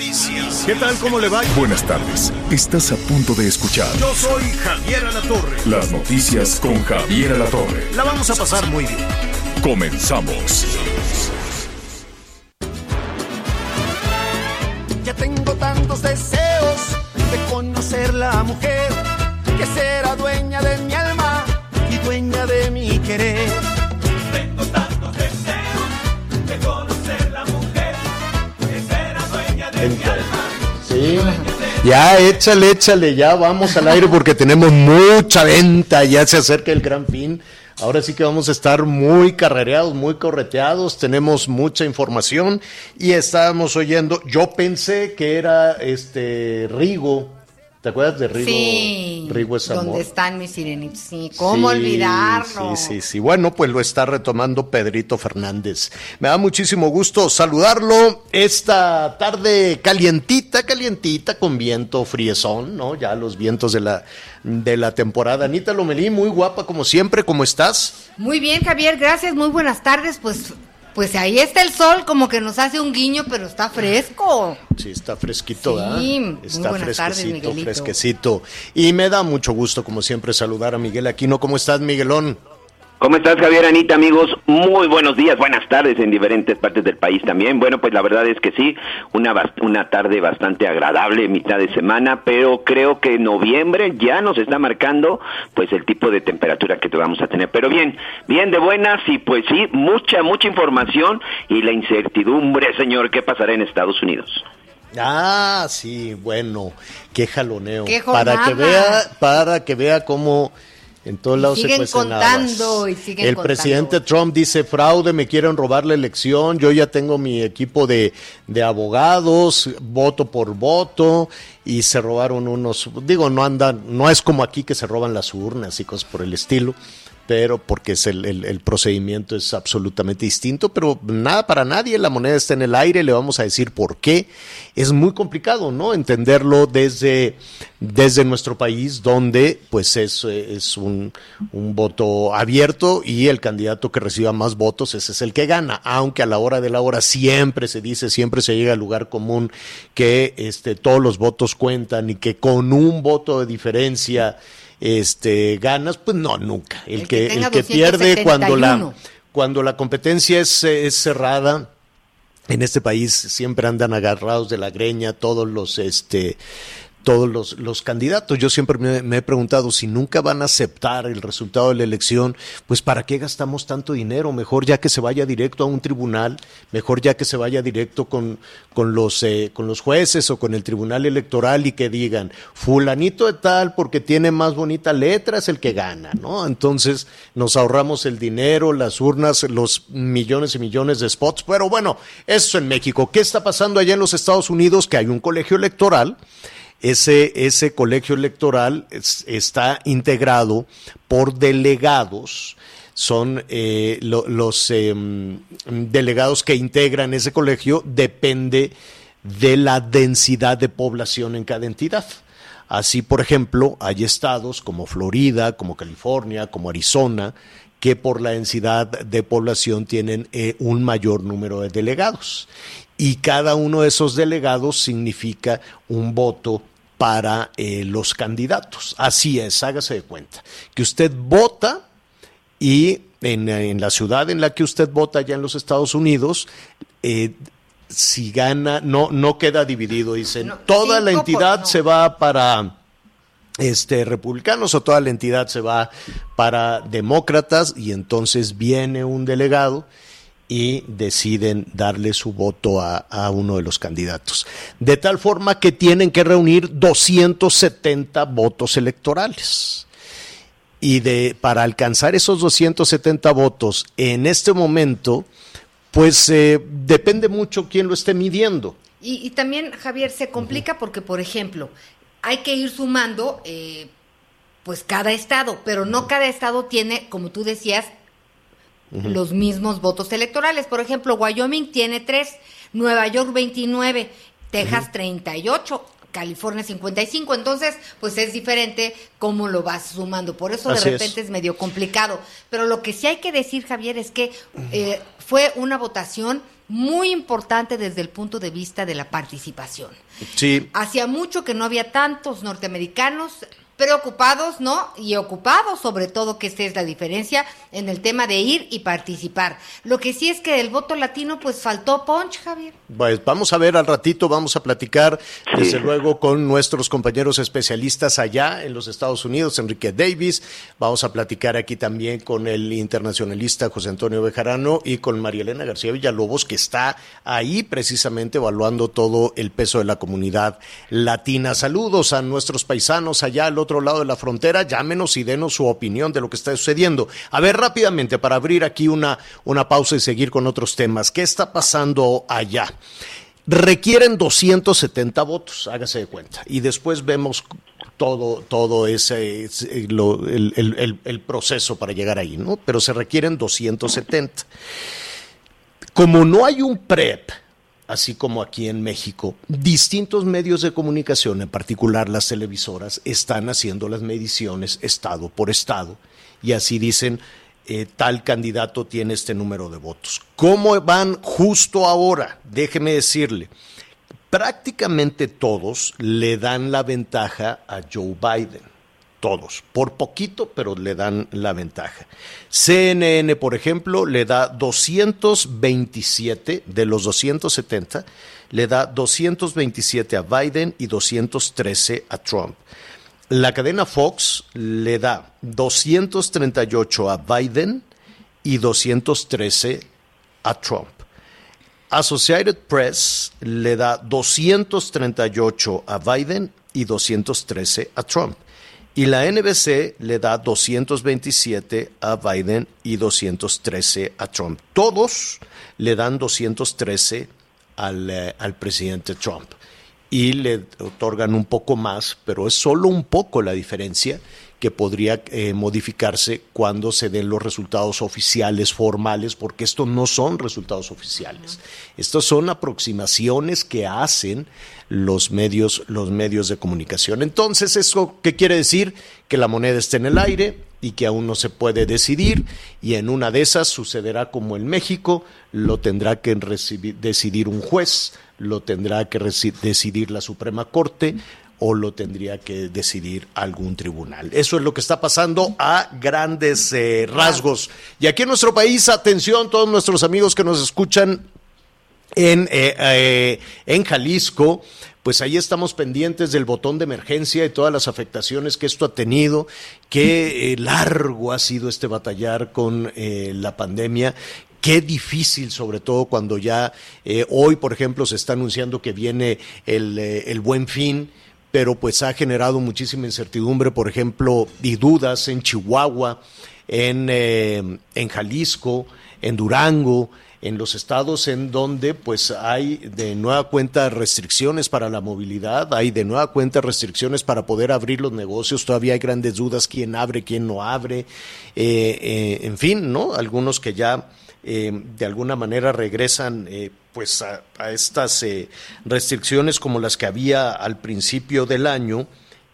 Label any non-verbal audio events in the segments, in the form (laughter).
Noticias. ¿Qué tal? ¿Cómo le va? Buenas tardes. Estás a punto de escuchar Yo soy Javier Alatorre. las noticias con Javier Alatorre. La vamos a pasar muy bien. Comenzamos. Ya tengo tantos deseos de conocer la mujer que será dueña de mi alma y dueña de mi querer. Alma. Sí. Ya, échale, échale, ya vamos al aire porque tenemos mucha venta, ya se acerca el gran fin. Ahora sí que vamos a estar muy carrereados, muy correteados, tenemos mucha información y estábamos oyendo, yo pensé que era este Rigo, ¿te acuerdas de Rigo? Sí, Rigo es amor. ¿Dónde están mis sirenitos? Sí, ¿cómo Sí, olvidarlo? Sí, sí, sí. Bueno, pues lo está retomando Pedrito Fernández. Me da muchísimo gusto saludarlo esta tarde calientita, calientita, con viento friezón, ¿no? Ya los vientos de la, de la temporada. Anita Lomelí, muy guapa como siempre, ¿cómo estás? Muy bien, Javier, gracias, muy buenas tardes. Pues, pues ahí está el sol, como que nos hace un guiño, pero está fresco. Sí, está fresquito, Sí, muy Está fresquecito, fresquecito. Y me da mucho gusto, como siempre, saludar a Miguel Aquino. ¿Cómo estás, Miguelón? ¿Cómo estás, Javier Anita, amigos? Muy buenos días, buenas tardes en diferentes partes del país también. Bueno, pues la verdad es que sí, una, una tarde bastante agradable, mitad de semana, pero creo que noviembre ya nos está marcando pues el tipo de temperatura que vamos a tener. Pero bien, bien de buenas y pues sí, mucha, mucha información y la incertidumbre, señor, ¿qué pasará en Estados Unidos? Ah, sí, bueno, qué jaloneo. ¡Qué para que vea, para que vea cómo en todos Y lados se siguen cuecen contando, habas. y siguen El contando. presidente Trump dice fraude, me quieren robar la elección, yo ya tengo mi equipo de, de abogados, voto por voto, y se robaron unos, digo, no andan, no es como aquí que se roban las urnas y cosas por el estilo pero porque es el, procedimiento es absolutamente distinto, pero nada para nadie, la moneda está en el aire, le vamos a decir por qué. Es muy complicado, ¿no? Entenderlo desde, desde nuestro país, donde pues es, es un, un voto abierto y el candidato que reciba más votos, ese es el que gana, aunque a la hora de la hora siempre se dice, siempre se llega al lugar común que este, todos los votos cuentan y que con un voto de diferencia este ganas, pues no, nunca. El, El que, que el que pierde cuando la, 271. cuando la competencia es, es cerrada, en este país siempre andan agarrados de la greña todos los este todos los, los candidatos. Yo siempre me, me he preguntado si nunca van a aceptar el resultado de la elección, pues ¿para qué gastamos tanto dinero? Mejor ya que se vaya directo a un tribunal, mejor ya que se vaya directo con, con, los, eh, con los jueces o con el tribunal electoral y que digan, fulanito de tal porque tiene más bonita letra es el que gana, ¿no? Entonces nos ahorramos el dinero, las urnas, los millones y millones de spots. Pero bueno, eso en México. ¿Qué está pasando allá en los Estados Unidos? Que hay un colegio electoral ese, ese colegio electoral es- está integrado por delegados, son eh, lo- los em, delegados que integran ese colegio, depende de la densidad de población en cada entidad. Así, por ejemplo, hay estados como Florida, como California, como Arizona, que por la densidad de población tienen eh, un mayor número de delegados. Y cada uno de esos delegados significa un voto para eh, los candidatos. Así es, hágase de cuenta. Que usted vota y en, en la ciudad en la que usted vota, allá en los Estados Unidos, eh, si gana, no, no queda dividido. Dicen, No, toda la por- entidad no. se va para este, republicanos o toda la entidad se va para demócratas y entonces viene un delegado y deciden darle su voto a, a uno de los candidatos. De tal forma que tienen que reunir 270 votos electorales. Y de, para alcanzar esos 270 votos en este momento, pues eh, depende mucho quién lo esté midiendo. Y, y también, Javier, se complica porque, por ejemplo, hay que ir sumando, eh, pues cada estado, pero no cada estado tiene, como tú decías, los mismos votos electorales. Por ejemplo, Wyoming tiene tres, Nueva York 29, Texas 38. California 55, entonces pues es diferente cómo lo vas sumando, por eso de es. repente es. medio complicado, pero lo que sí hay que decir Javier es que eh, fue una votación muy importante desde el punto de vista de la participación. Sí, Hacía mucho que no había tantos norteamericanos preocupados, ¿no? Y ocupados, sobre todo, que esta es la diferencia en el tema de ir y participar. Lo que sí es que el voto latino, pues faltó punch, Javier. Pues vamos a ver al ratito, vamos a platicar desde luego con nuestros compañeros especialistas allá en los Estados Unidos, Enrique Davis, vamos a platicar aquí también con el internacionalista José Antonio Bejarano y con María Elena García Villalobos, que está ahí precisamente evaluando todo el peso de la comunidad latina. Saludos a nuestros paisanos allá al otro lado de la frontera, llámenos y denos su opinión de lo que está sucediendo. A ver, rápidamente, para abrir aquí una, una pausa y seguir con otros temas, ¿qué está pasando allá? requieren 270 votos, hágase de cuenta. Y después vemos todo, todo ese, el- el proceso para llegar ahí, ¿no? Pero se requieren 270. Como no hay un PREP, así como aquí en México, distintos medios de comunicación, en particular las televisoras, están haciendo las mediciones estado por estado y así dicen, eh, tal candidato tiene este número de votos. ¿Cómo van justo ahora? Déjeme decirle, prácticamente todos le dan la ventaja a Joe Biden. Todos, por poquito, pero le dan la ventaja. CNN, por ejemplo, le da 227 de los 270, le da 227 a Biden y 213 a Trump. La cadena Fox le da 238 a Biden y 213 a Trump. Associated Press le da 238 a Biden y 213 a Trump. Y la NBC le da 227 a Biden y 213 a Trump. Todos le dan 213 al, eh, al presidente Trump. Y le otorgan un poco más, pero es solo un poco la diferencia que podría eh, modificarse cuando se den los resultados oficiales, formales, porque estos no son resultados oficiales. Estos son aproximaciones que hacen los medios, los medios de comunicación. Entonces, ¿eso qué quiere decir? Que la moneda está en el aire y que aún no se puede decidir, y en una de esas sucederá como en México, lo tendrá que recibir- decidir un juez, lo tendrá que decidir la Suprema Corte, o lo tendría que decidir algún tribunal. Eso es lo que está pasando a grandes eh, rasgos. Y aquí en nuestro país, atención, todos nuestros amigos que nos escuchan en, eh, eh, en Jalisco, pues ahí estamos pendientes del botón de emergencia y todas las afectaciones que esto ha tenido, qué largo ha sido este batallar con la pandemia. Qué difícil, sobre todo cuando ya hoy, por ejemplo, se está anunciando que viene el, el buen fin, pero pues ha generado muchísima incertidumbre, por ejemplo, y dudas en Chihuahua, en, eh, en Jalisco, en Durango, en los estados en donde pues hay de nueva cuenta restricciones para la movilidad, hay de nueva cuenta restricciones para poder abrir los negocios, todavía hay grandes dudas quién abre, quién no abre, eh, eh, en fin, ¿no? Algunos que ya eh, de alguna manera regresan eh, pues a, estas eh, restricciones como las que había al principio del año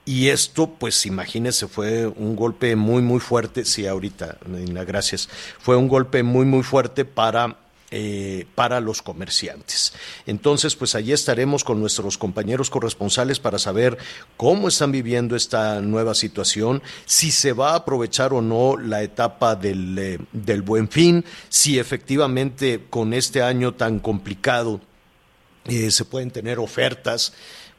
y esto pues imagínese fue un golpe muy muy fuerte sí ahorita gracias fue un golpe muy muy fuerte para eh, para los comerciantes. Entonces, pues allí estaremos con nuestros compañeros corresponsales para saber cómo están viviendo esta nueva situación, si se va a aprovechar o no la etapa del, eh, del buen fin, si efectivamente con este año tan complicado eh, se pueden tener ofertas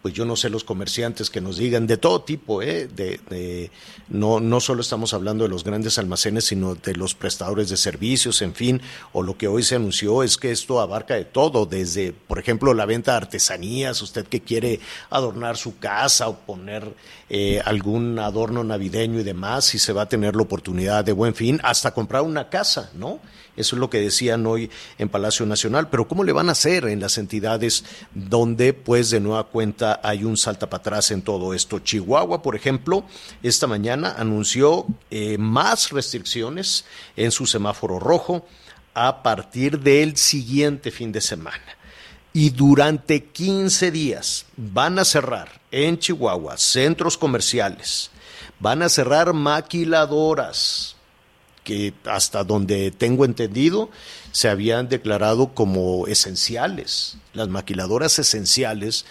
pues yo no sé los comerciantes que nos digan de todo tipo, ¿eh? de, no, no solo estamos hablando de los grandes almacenes, sino de los prestadores de servicios, en fin, o lo que hoy se anunció es que esto abarca de todo, desde, por ejemplo, la venta de artesanías, usted que quiere adornar su casa o poner eh, algún adorno navideño y demás, y se va a tener la oportunidad de buen fin, hasta comprar una casa, ¿no? Eso es lo que decían hoy en Palacio Nacional. Pero ¿cómo le van a hacer en las entidades donde, pues, de nueva cuenta hay un salta para atrás en todo esto? Chihuahua, por ejemplo, esta mañana anunció eh, más restricciones en su semáforo rojo a partir del siguiente fin de semana. Y durante 15 días van a cerrar en Chihuahua centros comerciales, van a cerrar maquiladoras, que hasta donde tengo entendido se habían declarado como esenciales, las maquiladoras esenciales,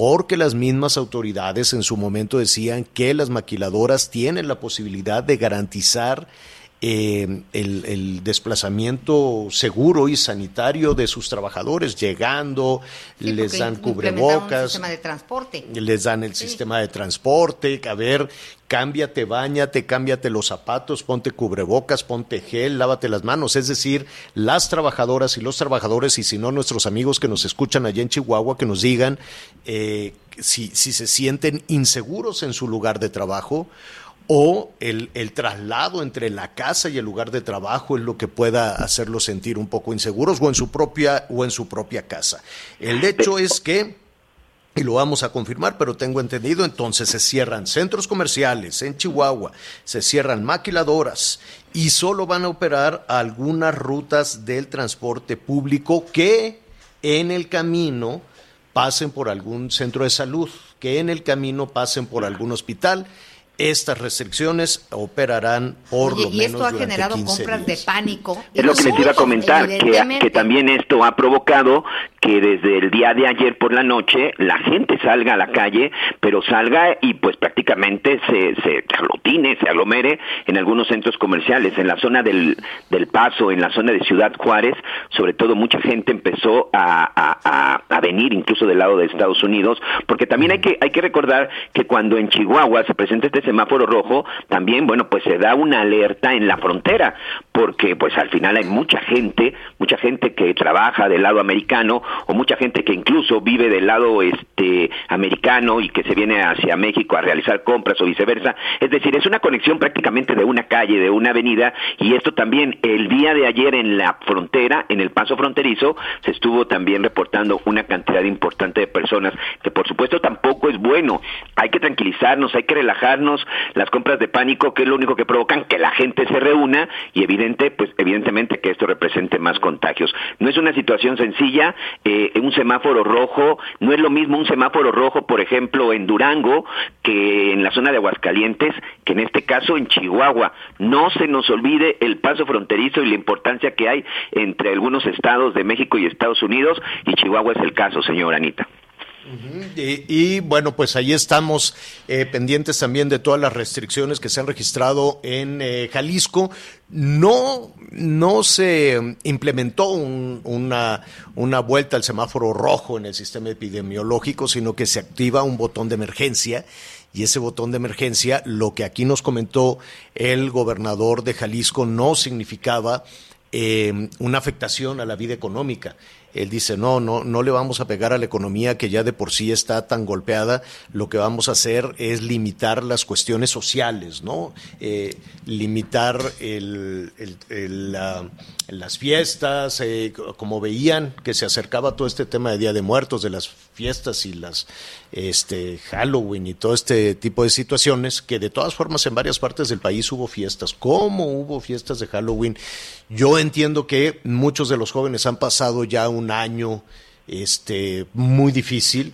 porque las mismas autoridades en su momento decían que las maquiladoras tienen la posibilidad de garantizar eh, el, el, desplazamiento seguro y sanitario de sus trabajadores, llegando, Sí, les dan Un cubrebocas, sistema de transporte. les dan el sistema de transporte, a ver, cámbiate, bañate, cámbiate los zapatos, ponte cubrebocas, ponte gel, lávate las manos. Es decir, las trabajadoras y los trabajadores, y si no, nuestros amigos que nos escuchan allá en Chihuahua, que nos digan eh, si, si se sienten inseguros en su lugar de trabajo o el, el, traslado entre la casa y el lugar de trabajo es lo que pueda hacerlos sentir un poco inseguros o en su propia o en su propia casa. El hecho es que y lo vamos a confirmar, pero tengo entendido, entonces se cierran centros comerciales en Chihuahua, se cierran maquiladoras y solo van a operar algunas rutas del transporte público que en el camino pasen por algún centro de salud, que en el camino pasen por algún hospital estas restricciones operarán por Oye, lo y menos esto ha generado 15 compras días. de pánico. Es lo que les iba a comentar, que, que también esto ha provocado que desde el día de ayer por la noche la gente salga a la calle, pero salga y pues prácticamente se, se aglutine, se aglomere en algunos centros comerciales. En la zona del, del Paso, en la zona de Ciudad Juárez, sobre todo mucha gente empezó a, a, a, a venir incluso del lado de Estados Unidos, porque también hay que, hay que recordar que cuando en Chihuahua se presenta este semáforo rojo, también, bueno, pues se da una alerta en la frontera, porque pues al final hay mucha gente, mucha gente que trabaja del lado americano o mucha gente que incluso vive del lado este americano y que se viene hacia México a realizar compras o viceversa. Es decir, es una conexión prácticamente de una calle, de una avenida y esto también el día de ayer en la frontera, en el paso fronterizo, se estuvo también reportando una cantidad importante de personas que por supuesto tampoco es bueno. Hay que tranquilizarnos, hay que relajarnos, las compras de pánico que es lo único que provocan que la gente se reúna y evidente, pues evidentemente que esto represente más contagios. No es una situación sencilla, eh, un semáforo rojo, no es lo mismo un semáforo rojo, por ejemplo, en Durango, que en la zona de Aguascalientes, que en este caso en Chihuahua. No se nos olvide el paso fronterizo y la importancia que hay entre algunos estados de México y Estados Unidos, y Chihuahua es el caso, señora Anita. Y, bueno, pues ahí estamos eh, pendientes también de todas las restricciones que se han registrado en eh, Jalisco. No, no se implementó un, una, una vuelta al semáforo rojo en el sistema epidemiológico, sino que se activa un botón de emergencia y ese botón de emergencia, lo que aquí nos comentó el gobernador de Jalisco, no significaba eh, una afectación a la vida económica. Él dice, no, no, no le vamos a pegar a la economía que ya de por sí está tan golpeada. Lo que vamos a hacer es limitar las cuestiones sociales, ¿no? Eh, limitar el, el, el, la, las fiestas, eh, como veían que se acercaba todo este tema de Día de Muertos, de las fiestas y las este Halloween y todo este tipo de situaciones, que de todas formas en varias partes del país hubo fiestas. ¿Cómo hubo fiestas de Halloween? Yo entiendo que muchos de los jóvenes han pasado ya un año este, muy difícil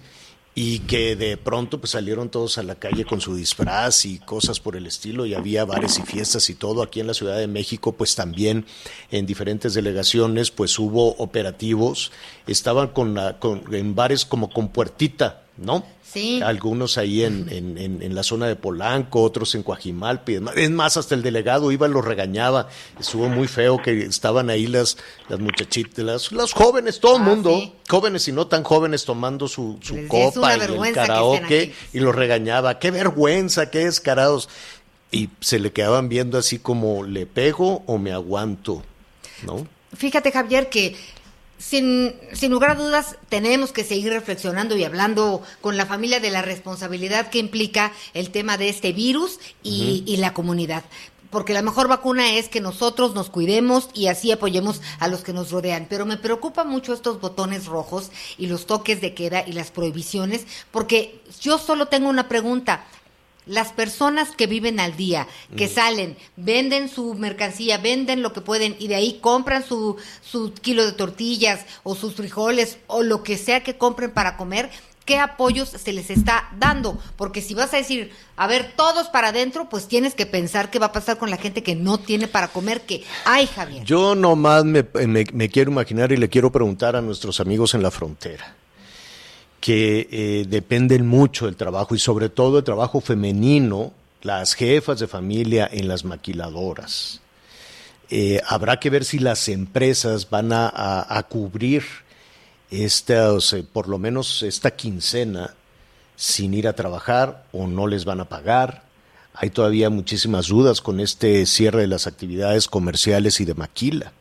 y que de pronto pues salieron todos a la calle con su disfraz y cosas por el estilo y había bares y fiestas y todo aquí en la Ciudad de México pues también en diferentes delegaciones pues hubo operativos. Estaban con, la, con en bares como con puertita ¿no? Sí. Algunos ahí en, en, en, en la zona de Polanco, otros en demás. Es más, hasta el delegado iba y los regañaba. Estuvo muy feo que estaban ahí las, las muchachitas, las, las jóvenes, todo el Ah, mundo, sí. jóvenes y no tan jóvenes tomando su, su Les copa y el karaoke y los regañaba. ¡Qué vergüenza, qué descarados! Y se le quedaban viendo así como, ¿le pego o me aguanto? ¿No? Fíjate, Javier, que sin, sin lugar a dudas tenemos que seguir reflexionando y hablando con la familia de la responsabilidad que implica el tema de este virus y, y la comunidad. Porque la mejor vacuna es que nosotros nos cuidemos y así apoyemos a los que nos rodean. Pero me preocupa mucho estos botones rojos y los toques de queda y las prohibiciones, porque yo solo tengo una pregunta. Las personas que viven al día, que salen, venden su mercancía, venden lo que pueden y de ahí compran su, su kilo de tortillas o sus frijoles o lo que sea que compren para comer, ¿qué apoyos se les está dando? Porque si vas a decir, a ver, todos para adentro, pues tienes que pensar qué va a pasar con la gente que no tiene para comer, que hay, Javier. Yo nomás me, me, me quiero imaginar y le quiero preguntar a nuestros amigos en la frontera, que eh, dependen mucho del trabajo y sobre todo el trabajo femenino, las jefas de familia en las maquiladoras. Eh, habrá que ver si las empresas van a, cubrir esta, o sea, por lo menos esta quincena sin ir a trabajar o no les van a pagar. Hay todavía muchísimas dudas con este cierre de las actividades comerciales y de maquila.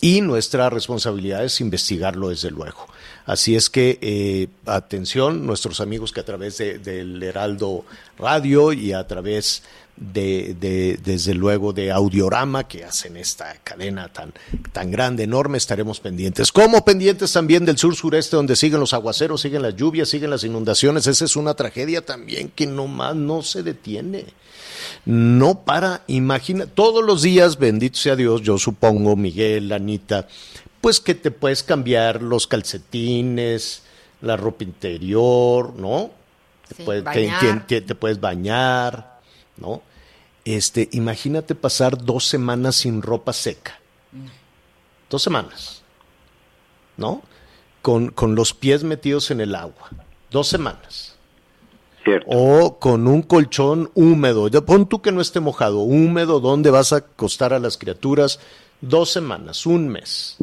Y nuestra responsabilidad es investigarlo desde luego. Así es que eh, atención, nuestros amigos que a través de- del Heraldo Radio y a través de, de- desde luego de Audiorama que hacen esta cadena tan, tan grande, enorme, estaremos pendientes. Como pendientes también del sur sureste donde siguen los aguaceros, siguen las lluvias, siguen las inundaciones. Esa es una tragedia también que nomás no se detiene no para, imagina, todos los días, bendito sea Dios, yo supongo, Miguel, Anita, pues que te puedes cambiar los calcetines, la ropa interior, ¿no? Te, puedes, te- bañar. te- te puedes bañar, ¿no? Este, imagínate pasar dos semanas sin ropa seca. Dos semanas, ¿no? Con, con los pies metidos en el agua. Dos semanas Cierto. o con un colchón húmedo. Ya pon tú que no esté mojado, húmedo, donde vas a acostar a las criaturas dos semanas, un mes.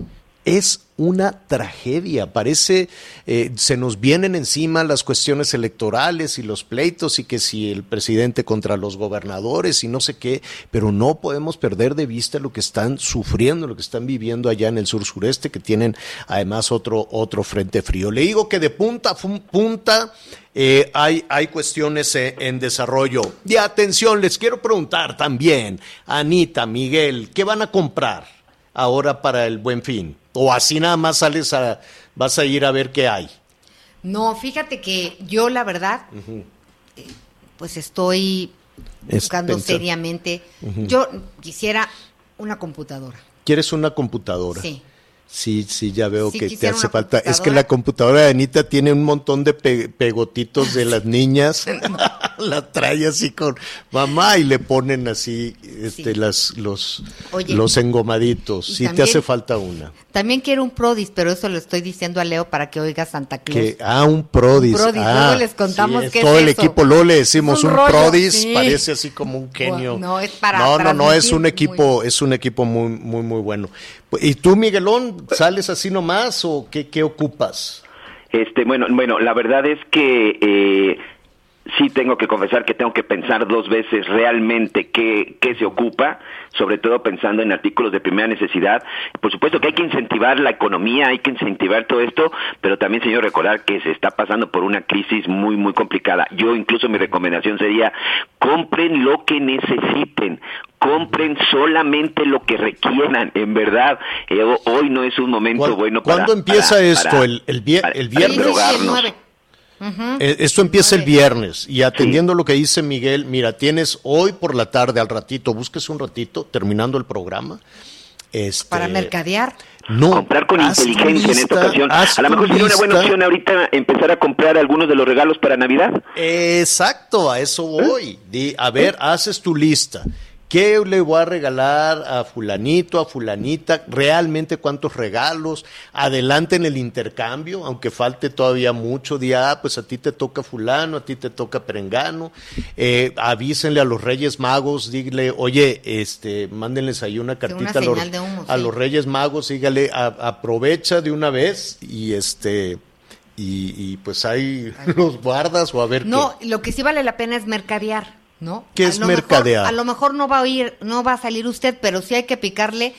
Es una tragedia. Parece, eh, se nos vienen encima las cuestiones electorales y los pleitos y que si el presidente contra los gobernadores y no sé qué, pero no podemos perder de vista lo que están sufriendo, lo que están viviendo allá en el sur sureste, que tienen además otro, otro frente frío. Le digo que de punta a punta eh, hay, hay cuestiones eh, en desarrollo. Y atención, les quiero preguntar también, Anita, Miguel, ¿qué van a comprar ahora para el buen fin? O así nada más sales a, vas a ir a ver qué hay. No, fíjate que yo la verdad, eh, pues estoy Es buscando seriamente. Yo quisiera una computadora. ¿Quieres una computadora? Sí. Sí, sí, ya veo Sí, que te hace falta. Es que la computadora de Anita tiene un montón de pe- pegotitos de las niñas. (laughs) (laughs) la trae así con mamá y le ponen así este, Sí. las, los, Oye, los engomaditos. y Sí, te hace falta una. También quiero un Prodis, pero eso lo estoy diciendo a Leo para que oiga Santa Claus. Que, ah, un Prodis. Un Prodis, ah, luego les contamos sí, es qué es Todo el eso. equipo, luego le decimos un, un rollo, Prodis, sí. parece así como un genio. No, es para No, no, no, es un muy equipo, es un equipo muy, muy, muy bueno. ¿Y tú, Miguelón, sales así nomás o qué, qué ocupas? Este, bueno, bueno, la verdad es que eh, sí tengo que confesar que tengo que pensar dos veces realmente qué, qué se ocupa, sobre todo pensando en artículos de primera necesidad. Por supuesto que hay que incentivar la economía, hay que incentivar todo esto, pero también, señor, recordar que se está pasando por una crisis muy, muy complicada. Yo incluso mi recomendación sería, compren lo que necesiten, compren solamente lo que requieran, en verdad. Eh, ho- hoy no es un momento ¿Cuál- bueno para... ¿Cuándo empieza para- esto? para- ¿El, el, vier- para- el viernes? Drogarnos. 19. Eh, Esto empieza el viernes y atendiendo lo que dice Miguel, mira, tienes hoy por la tarde al ratito, búsquese un ratito, terminando el programa. Este, Para mercadear. No, comprar con inteligencia en esta ocasión. A lo mejor sería una buena opción ahorita empezar a comprar algunos de los regalos para Navidad. Exacto, a eso voy. Di, a ver, haces tu lista. ¿Qué le voy a regalar a fulanito, a fulanita? ¿Realmente cuántos regalos? Adelanten el intercambio, aunque falte todavía mucho. Día, ah, pues a ti te toca fulano, a ti te toca perengano. Eh, avísenle a los Reyes Magos, dígale, oye, este, mándenles ahí una cartita a, los, señal de humo, a sí. los Reyes Magos, dígale, a- aprovecha de una vez y este... Y, y pues ahí (laughs) los guardas o a ver No, qué. lo que sí vale la pena es mercadear, ¿no? ¿Qué A es lo mejor- mercadear? a lo mejor no va a oír, no va a salir usted, pero sí hay que picarle.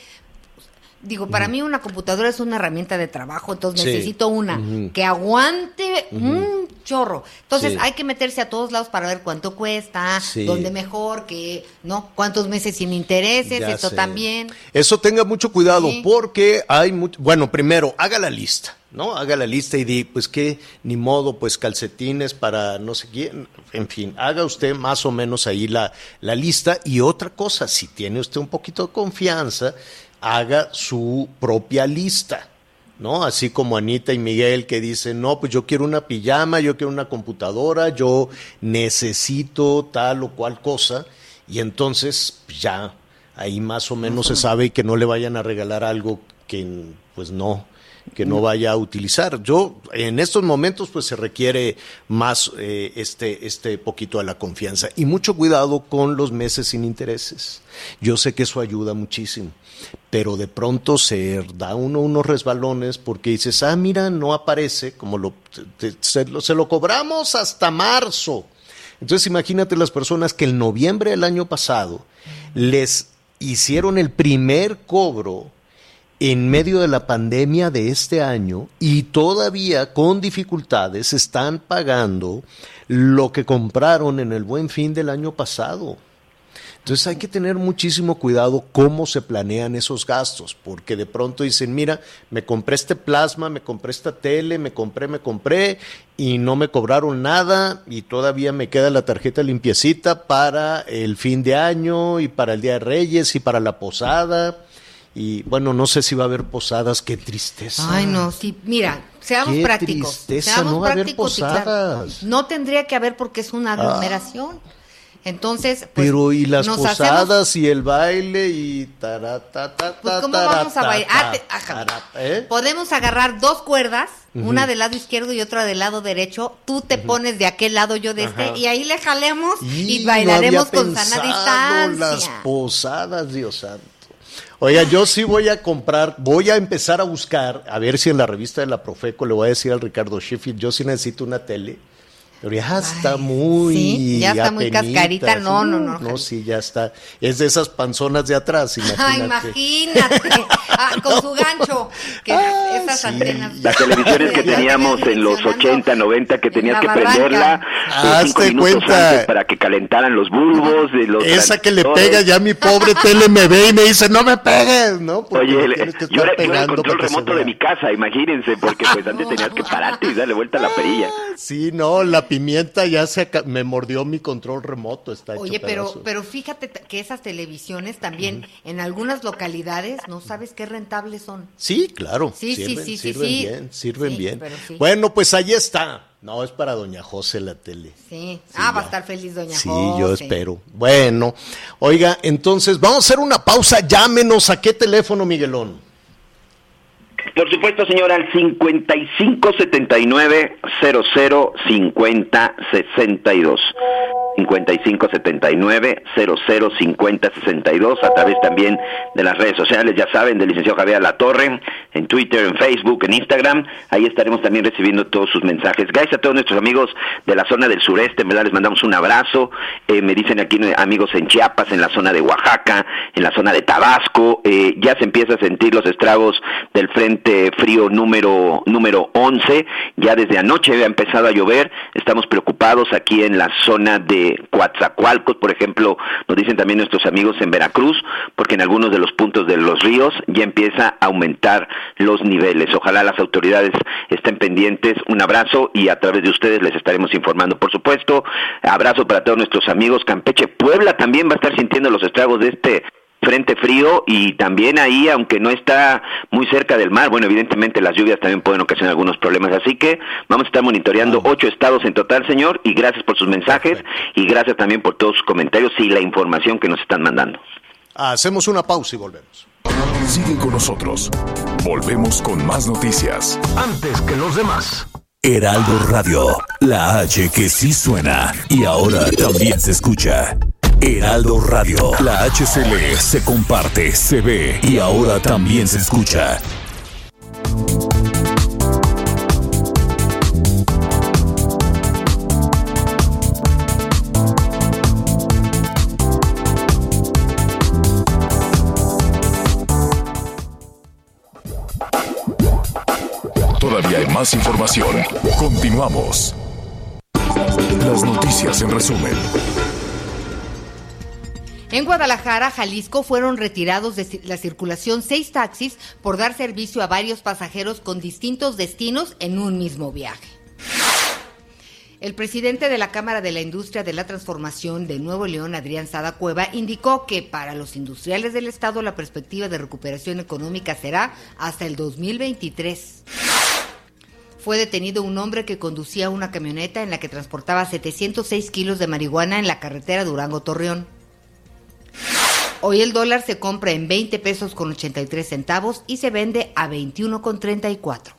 Digo, para mí una computadora es una herramienta de trabajo, entonces Sí. necesito una que aguante un chorro. Entonces Sí. hay que meterse a todos lados para ver cuánto cuesta, Sí. dónde mejor, que, ¿no? Cuántos meses sin intereses, Ya esto sé. también. Eso tenga mucho cuidado porque hay bueno, primero, haga la lista, ¿no? Haga la lista y di, pues qué, ni modo, pues calcetines para no sé quién, en fin, haga usted más o menos ahí la, la lista y otra cosa, si tiene usted un poquito de confianza, haga su propia lista. ¿no? Así como Anita y Miguel que dicen, no, pues yo quiero una pijama, yo quiero una computadora, yo necesito tal o cual cosa, y entonces pues, ya ahí más o menos se sabe que no le vayan a regalar algo que pues no que no vaya a utilizar. Yo en estos momentos pues se requiere más eh, este este poquito de la confianza y mucho cuidado con los meses sin intereses. Yo sé que eso ayuda muchísimo, pero de pronto se da uno unos resbalones porque dices, ah, mira, no aparece, como lo, se, lo, se lo cobramos hasta marzo. Entonces imagínate las personas que en noviembre del año pasado les hicieron el primer cobro en medio de la pandemia de este año y todavía con dificultades están pagando lo que compraron en el buen fin del año pasado. Entonces hay que tener muchísimo cuidado cómo se planean esos gastos, porque de pronto dicen, mira, me compré este plasma, me compré esta tele, me compré, me compré, y no me cobraron nada, y todavía me queda la tarjeta limpiecita para el fin de año, y para el Día de Reyes, y para la posada. Y bueno, no sé si va a haber posadas, qué tristeza. Ay, no, sí, mira, seamos Qué prácticos. tristeza, seamos no va a haber prácticos y claro, posadas. no tendría que haber porque es una aglomeración. Entonces, pues, Pero y las posadas hacemos- y el baile y taratata, Pues, ¿cómo vamos a bailar? Ah, te- ah, tarata, ¿eh? Podemos agarrar dos cuerdas, una del lado izquierdo y otra del lado derecho. Tú te pones de aquel lado, yo de este, y ahí le jalemos y, Y bailaremos no con sana distancia. Las posadas, Dios santo. Oiga, yo sí voy a comprar, voy a empezar a buscar, a ver si en la revista de la Profeco le voy a decir al Ricardo Sheffield, yo sí necesito una tele. Pero ya está Ay, muy. sí, ya está muy cascarita. No, no, no, No, Javi. sí, ya está. Es de esas panzonas de atrás, Ah, imagínate. imagínate. (laughs) Ah, con su gancho. Que Ah, esas sí. antenas. Las televisiones que teníamos en los funcionando 80, 90, que en tenías que barranca. prenderla eh, cinco Hazte minutos cuenta. antes para que calentaran los bulbos. De los Esa que le pega, ya mi pobre tele me ve y me dice, no me pegues, ¿no? Porque Oye, que yo era, yo era el control remoto de mi casa, imagínense, porque pues antes tenías que (laughs) pararte y darle vuelta a la perilla. Sí, no, la pimienta ya se me mordió mi control remoto, está hecho Oye, pero, pero fíjate que esas televisiones también en algunas localidades no sabes qué rentables son. Sí, claro. Sí, sí, sirven, sí, sí, sirven sí. bien, sirven Sí, bien. sí. Bueno, pues ahí está. No, es para doña José la tele. Sí. Sí, ah, va a estar feliz doña Sí, José. yo espero. Bueno, oiga, entonces vamos a hacer una pausa. Llámenos a qué teléfono, Miguelón. Por supuesto, señora, al 5579 00 50 62. 5579 00 50 62 a través también de las redes sociales, ya saben, del licenciado Javier La Torre, en Twitter, en Facebook, en Instagram, ahí estaremos también recibiendo todos sus mensajes. Gracias a todos nuestros amigos de la zona del sureste, les mandamos un abrazo, Eh, me dicen aquí eh, amigos en Chiapas, en la zona de Oaxaca, en la zona de Tabasco, eh, ya se empieza a sentir los estragos del frente frío número número 11, ya desde anoche había empezado a llover, estamos preocupados aquí en la zona de Coatzacoalcos, por ejemplo, nos dicen también nuestros amigos en Veracruz, porque en algunos de los puntos de los ríos ya empieza a aumentar los niveles. Ojalá las autoridades estén pendientes. Un abrazo y a través de ustedes les estaremos informando. Por supuesto, abrazo para todos nuestros amigos. Campeche, Puebla también va a estar sintiendo los estragos de este frente frío y también ahí, aunque no está muy cerca del mar, bueno, evidentemente las lluvias también pueden ocasionar algunos problemas, así que vamos a estar monitoreando ocho estados en total, señor, y gracias por sus mensajes y gracias también por todos sus comentarios y la información que nos están mandando. Hacemos una pausa y volvemos. Sigue con nosotros. Volvemos con más noticias. Antes que los demás. Heraldo Radio, la H que sí suena y ahora también se escucha. Heraldo Radio, la H se lee, se comparte, se ve y ahora también se escucha. Todavía hay más información. Continuamos. Las noticias en resumen. En Guadalajara, Jalisco, fueron retirados de la circulación seis taxis por dar servicio a varios pasajeros con distintos destinos en un mismo viaje. El presidente de la Cámara de la Industria de la Transformación de Nuevo León, Adrián Sada Cueva, indicó que para los industriales del Estado la perspectiva de recuperación económica será hasta el 2023. Fue detenido un hombre que conducía una camioneta en la que transportaba 706 kilos de marihuana en la carretera Durango-Torreón. Hoy el dólar se compra en 20 pesos con 83 centavos y se vende a 21 con 34.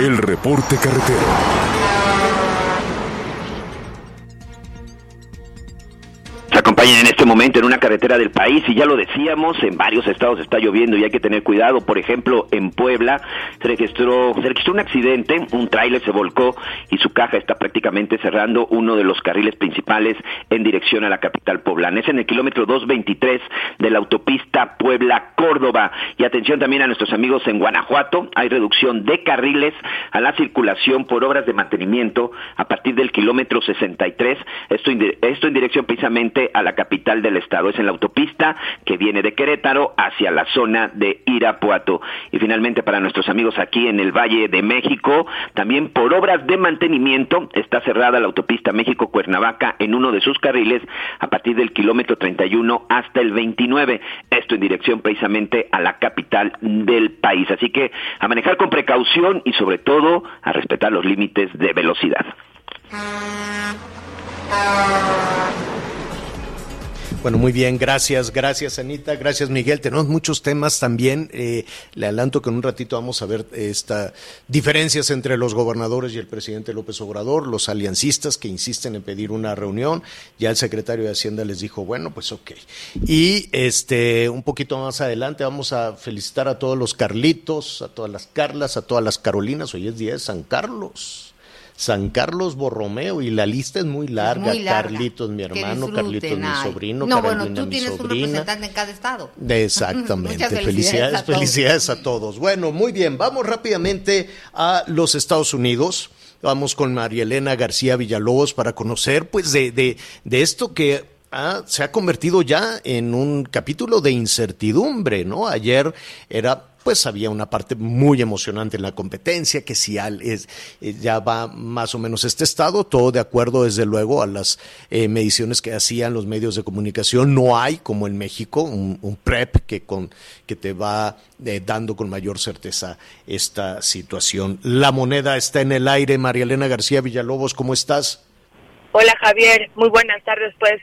El reporte carretero. En este momento en una carretera del país y ya lo decíamos, en varios estados está lloviendo y hay que tener cuidado. Por ejemplo, en Puebla se registró, se registró un accidente, un tráiler se volcó y su caja está prácticamente cerrando uno de los carriles principales en dirección a la capital poblana. Es en el kilómetro 223 de la autopista Puebla-Córdoba. Y atención también a nuestros amigos en Guanajuato, hay reducción de carriles a la circulación por obras de mantenimiento a partir del kilómetro 63. Esto, esto en dirección precisamente a la capital del estado. Es en la autopista que viene de Querétaro hacia la zona de Irapuato. Y finalmente para nuestros amigos aquí en el Valle de México, también por obras de mantenimiento está cerrada la autopista México-Cuernavaca en uno de sus carriles a partir del kilómetro 31 hasta el 29. Esto en dirección precisamente a la capital del país. Así que a manejar con precaución y sobre todo a respetar los límites de velocidad. Bueno, muy bien, gracias, gracias Anita, gracias Miguel. Tenemos muchos temas también. Eh, le adelanto que en un ratito vamos a ver estas diferencias entre los gobernadores y el presidente López Obrador, los aliancistas que insisten en pedir una reunión. Ya el secretario de Hacienda les dijo, bueno, pues ok. Y este, un poquito más adelante vamos a felicitar a todos los Carlitos, a todas las Carlas, a todas las Carolinas. Hoy es día de San Carlos. San Carlos Borromeo y la lista es muy larga. Muy larga. Carlitos, mi hermano, Carlitos, mi sobrino, No, Carolina, bueno, tú mi tienes un sobrina. representante en cada estado. (laughs) Exactamente. Felicidades, felicidades a todos. felicidades a todos. Bueno, muy bien, vamos rápidamente a los Estados Unidos. Vamos con María Elena García Villalobos para conocer, pues, de, de, de esto que ah, se ha convertido ya en un capítulo de incertidumbre, ¿no? Ayer era pues había una parte muy emocionante en la competencia, que si al, es, eh, ya va más o menos este estado, todo de acuerdo desde luego a las eh, mediciones que hacían los medios de comunicación. No hay, como en México, un, un PREP que, con, que te va eh, dando con mayor certeza esta situación. La moneda está en el aire. María Elena García Villalobos, ¿cómo estás? Hola Javier, muy buenas tardes. Pues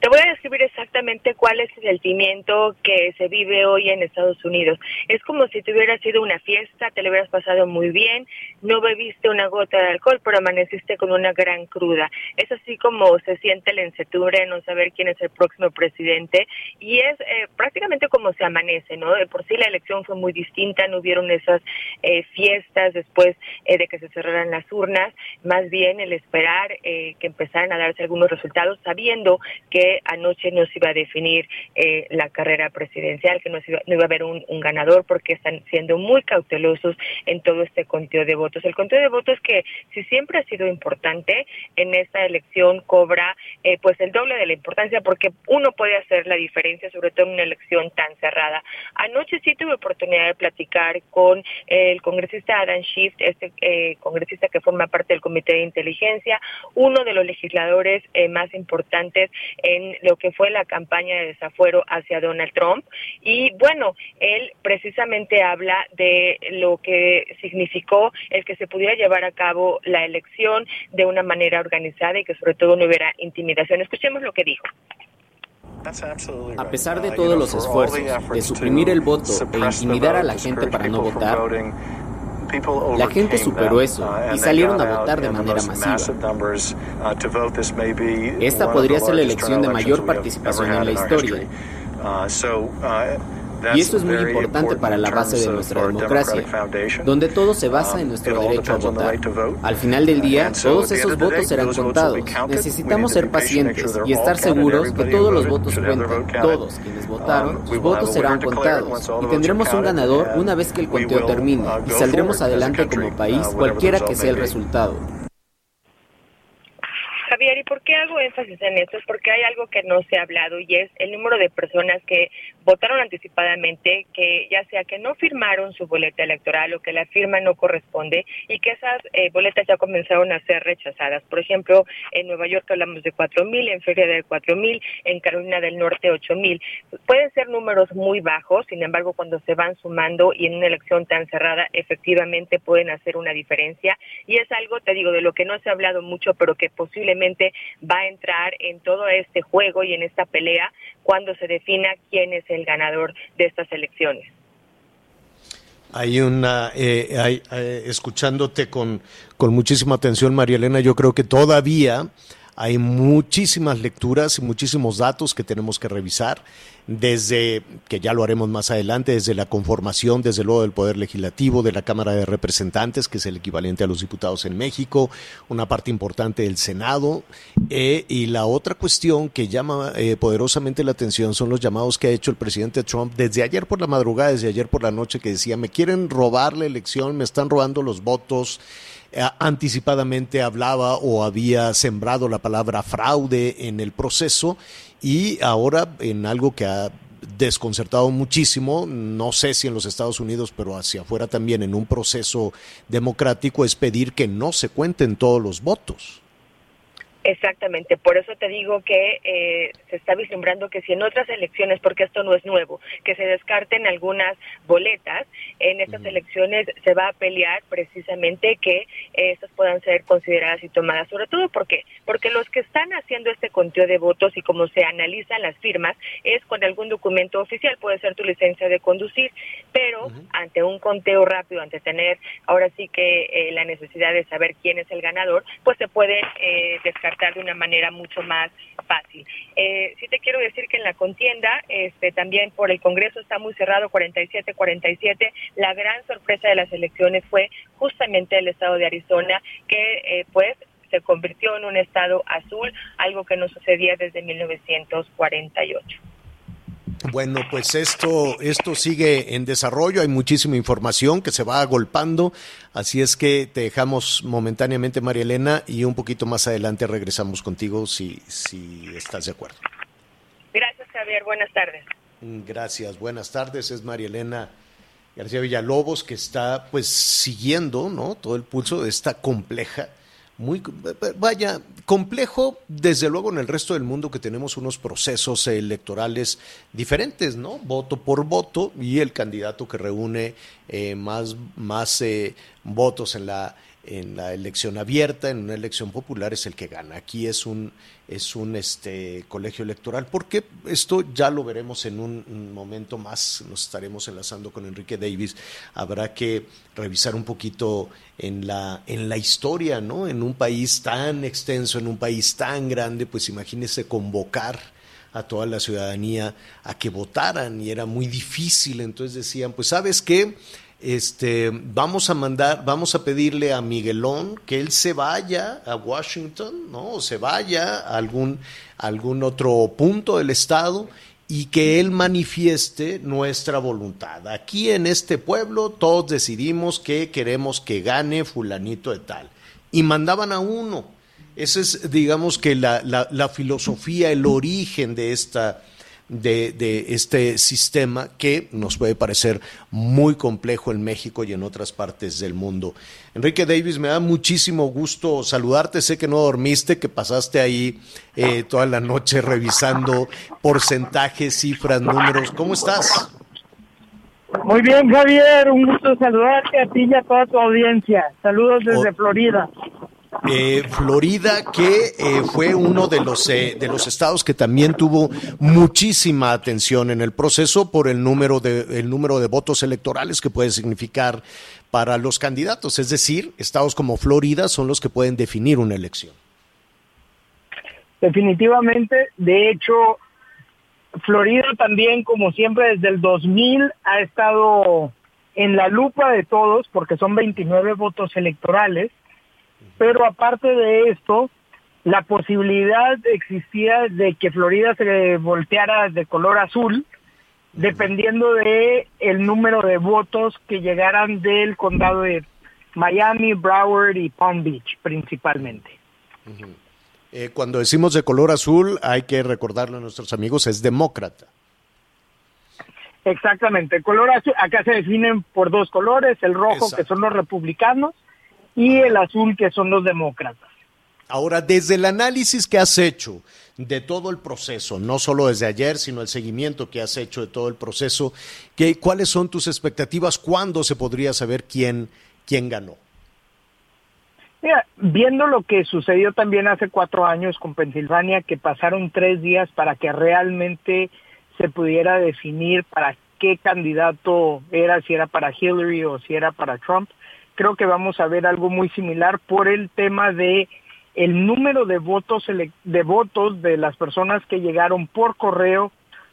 te voy a describir exactamente cuál es el sentimiento que se vive hoy en Estados Unidos. Es como si te hubiera sido una fiesta, te lo hubieras pasado muy bien, no bebiste una gota de alcohol, pero amaneciste con una gran cruda. Es así como se siente la incertidumbre no saber quién es el próximo presidente y es eh, prácticamente como se amanece, ¿no? De por sí la elección fue muy distinta, no hubieron esas eh, fiestas después eh, de que se cerraran las urnas, más bien el esperar eh, que empezaran a darse algunos resultados sabiendo que anoche no se iba a definir eh, la carrera presidencial, que no, se iba, no iba a haber un, ganador porque están siendo muy cautelosos en todo este conteo de votos. El conteo de votos que si siempre ha sido importante en esta elección cobra eh, pues el doble de la importancia porque uno puede hacer la diferencia, sobre todo en una elección tan cerrada. Anoche sí tuve oportunidad de platicar con el congresista Adam Schiff, este eh, congresista que forma parte del Comité de Inteligencia, uno de los legisladores más importantes en lo que fue la campaña de desafuero hacia Donald Trump. Y bueno, él precisamente habla de lo que significó el que se pudiera llevar a cabo la elección de una manera organizada y que sobre todo no hubiera intimidación. Escuchemos lo que dijo. A pesar de todos los esfuerzos de suprimir el voto e intimidar a la gente para no votar, la gente superó eso y salieron a votar de manera masiva. Esta podría ser la elección de mayor participación en la historia. Y esto es muy importante para la base de nuestra democracia, donde todo se basa en nuestro derecho a votar. Al final del día, todos esos votos serán contados. Necesitamos ser pacientes y estar seguros que todos los votos cuentan. Todos quienes votaron, sus votos serán contados. Y tendremos un ganador una vez que el conteo termine y saldremos adelante como país, cualquiera que sea el resultado. Javier, ¿y por qué hago énfasis en esto? Es porque hay algo que no se ha hablado y es el número de personas que votaron anticipadamente, que ya sea que no firmaron su boleta electoral o que la firma no corresponde y que esas eh, boletas ya comenzaron a ser rechazadas. Por ejemplo, en Nueva York hablamos de 4.000, en Florida de 4.000, en Carolina del Norte 8.000. Pueden ser números muy bajos, sin embargo, cuando se van sumando y en una elección tan cerrada, efectivamente pueden hacer una diferencia. Y es algo, te digo, de lo que no se ha hablado mucho, pero que posiblemente va a entrar en todo este juego y en esta pelea cuando se defina quién es el ganador de estas elecciones. Hay una, eh, hay, eh, escuchándote con, con muchísima atención, María Elena, yo creo que todavía hay muchísimas lecturas y muchísimos datos que tenemos que revisar desde, que ya lo haremos más adelante, desde la conformación, desde luego, del Poder Legislativo, de la Cámara de Representantes, que es el equivalente a los diputados en México, una parte importante del Senado, eh, y la otra cuestión que llama eh, poderosamente la atención son los llamados que ha hecho el presidente Trump desde ayer por la madrugada, desde ayer por la noche, que decía, me quieren robar la elección, me están robando los votos. Eh, anticipadamente hablaba o había sembrado la palabra fraude en el proceso y ahora en algo que ha desconcertado muchísimo, no sé si en los Estados Unidos, pero hacia afuera también en un proceso democrático, es pedir que no se cuenten todos los votos. Exactamente, por eso te digo que eh, se está vislumbrando que si en otras elecciones, porque esto no es nuevo, que se descarten algunas boletas, en estas elecciones se va a pelear precisamente que estas puedan ser consideradas y tomadas, sobre todo porque porque los que están haciendo este conteo de votos y como se analizan las firmas es con algún documento oficial, puede ser tu licencia de conducir, pero ante un conteo rápido, ante tener ahora sí que eh, la necesidad de saber quién es el ganador, pues se pueden eh, de una manera mucho más fácil. Eh, sí te quiero decir que en la contienda, este, también por el Congreso está muy cerrado, 47-47. La gran sorpresa de las elecciones fue justamente el estado de Arizona, que eh, pues se convirtió en un estado azul, algo que no sucedía desde 1948. Bueno, pues esto, esto sigue en desarrollo, hay muchísima información que se va agolpando, así es que te dejamos momentáneamente, María Elena, y un poquito más adelante regresamos contigo si, si estás de acuerdo. Gracias, Javier, buenas tardes. Gracias, buenas tardes, es María Elena García Villalobos que está pues siguiendo, ¿no? Todo el pulso de esta compleja muy, vaya, complejo, desde luego en el resto del mundo que tenemos unos procesos electorales diferentes, ¿no? Voto por voto y el candidato que reúne eh, más, más eh, votos en la en la elección abierta, en una elección popular, es el que gana. Aquí es un, es un este, colegio electoral, porque esto ya lo veremos en un, momento más, nos estaremos enlazando con Enrique Davis, habrá que revisar un poquito en la, en la historia, ¿no? En un país tan extenso, en un país tan grande, pues imagínese convocar a toda la ciudadanía a que votaran y era muy difícil, entonces decían, pues sabes qué, este, vamos a mandar, vamos a pedirle a Miguelón que él se vaya a Washington, ¿no? O se vaya a algún, algún otro punto del estado y que él manifieste nuestra voluntad. Aquí en este pueblo todos decidimos que queremos que gane fulanito de tal. Y mandaban a uno. Esa es, digamos que la, la, la filosofía, el origen de esta, de, de, este sistema que nos puede parecer muy complejo en México y en otras partes del mundo. Enrique Davis, me da muchísimo gusto saludarte. Sé que no dormiste, que pasaste ahí eh, toda la noche revisando porcentajes, cifras, números. ¿Cómo estás? Muy bien, Javier. Un gusto saludarte a ti y a toda tu audiencia. Saludos desde Florida. Eh, Florida, que eh, fue uno de los, eh, de los estados que también tuvo muchísima atención en el proceso por el número, de, el número de votos electorales que puede significar para los candidatos. Es decir, estados como Florida son los que pueden definir una elección. Definitivamente, de hecho, Florida también, como siempre, desde el 2000 ha estado en la lupa de todos porque son 29 votos electorales pero aparte de esto, la posibilidad existía de que Florida se volteara de color azul, dependiendo de el número de votos que llegaran del condado de Miami, Broward y Palm Beach principalmente. eh, cuando decimos de color azul, hay que recordarle a nuestros amigos, es demócrata. Exactamente, el color azul, acá se definen por dos colores, el rojo Exacto. que son los republicanos y el azul que son los demócratas. Ahora, desde el análisis que has hecho de todo el proceso, no solo desde ayer, sino el seguimiento que has hecho de todo el proceso, ¿qué, ¿cuáles son tus expectativas? ¿Cuándo se podría saber quién, quién ganó? Mira, viendo lo que sucedió también hace cuatro años con Pensilvania, que pasaron tres días para que realmente se pudiera definir para qué candidato era, si era para Hillary o si era para Trump, creo que vamos a ver algo muy similar por el tema de el número de votos de votos de las personas que llegaron por correo,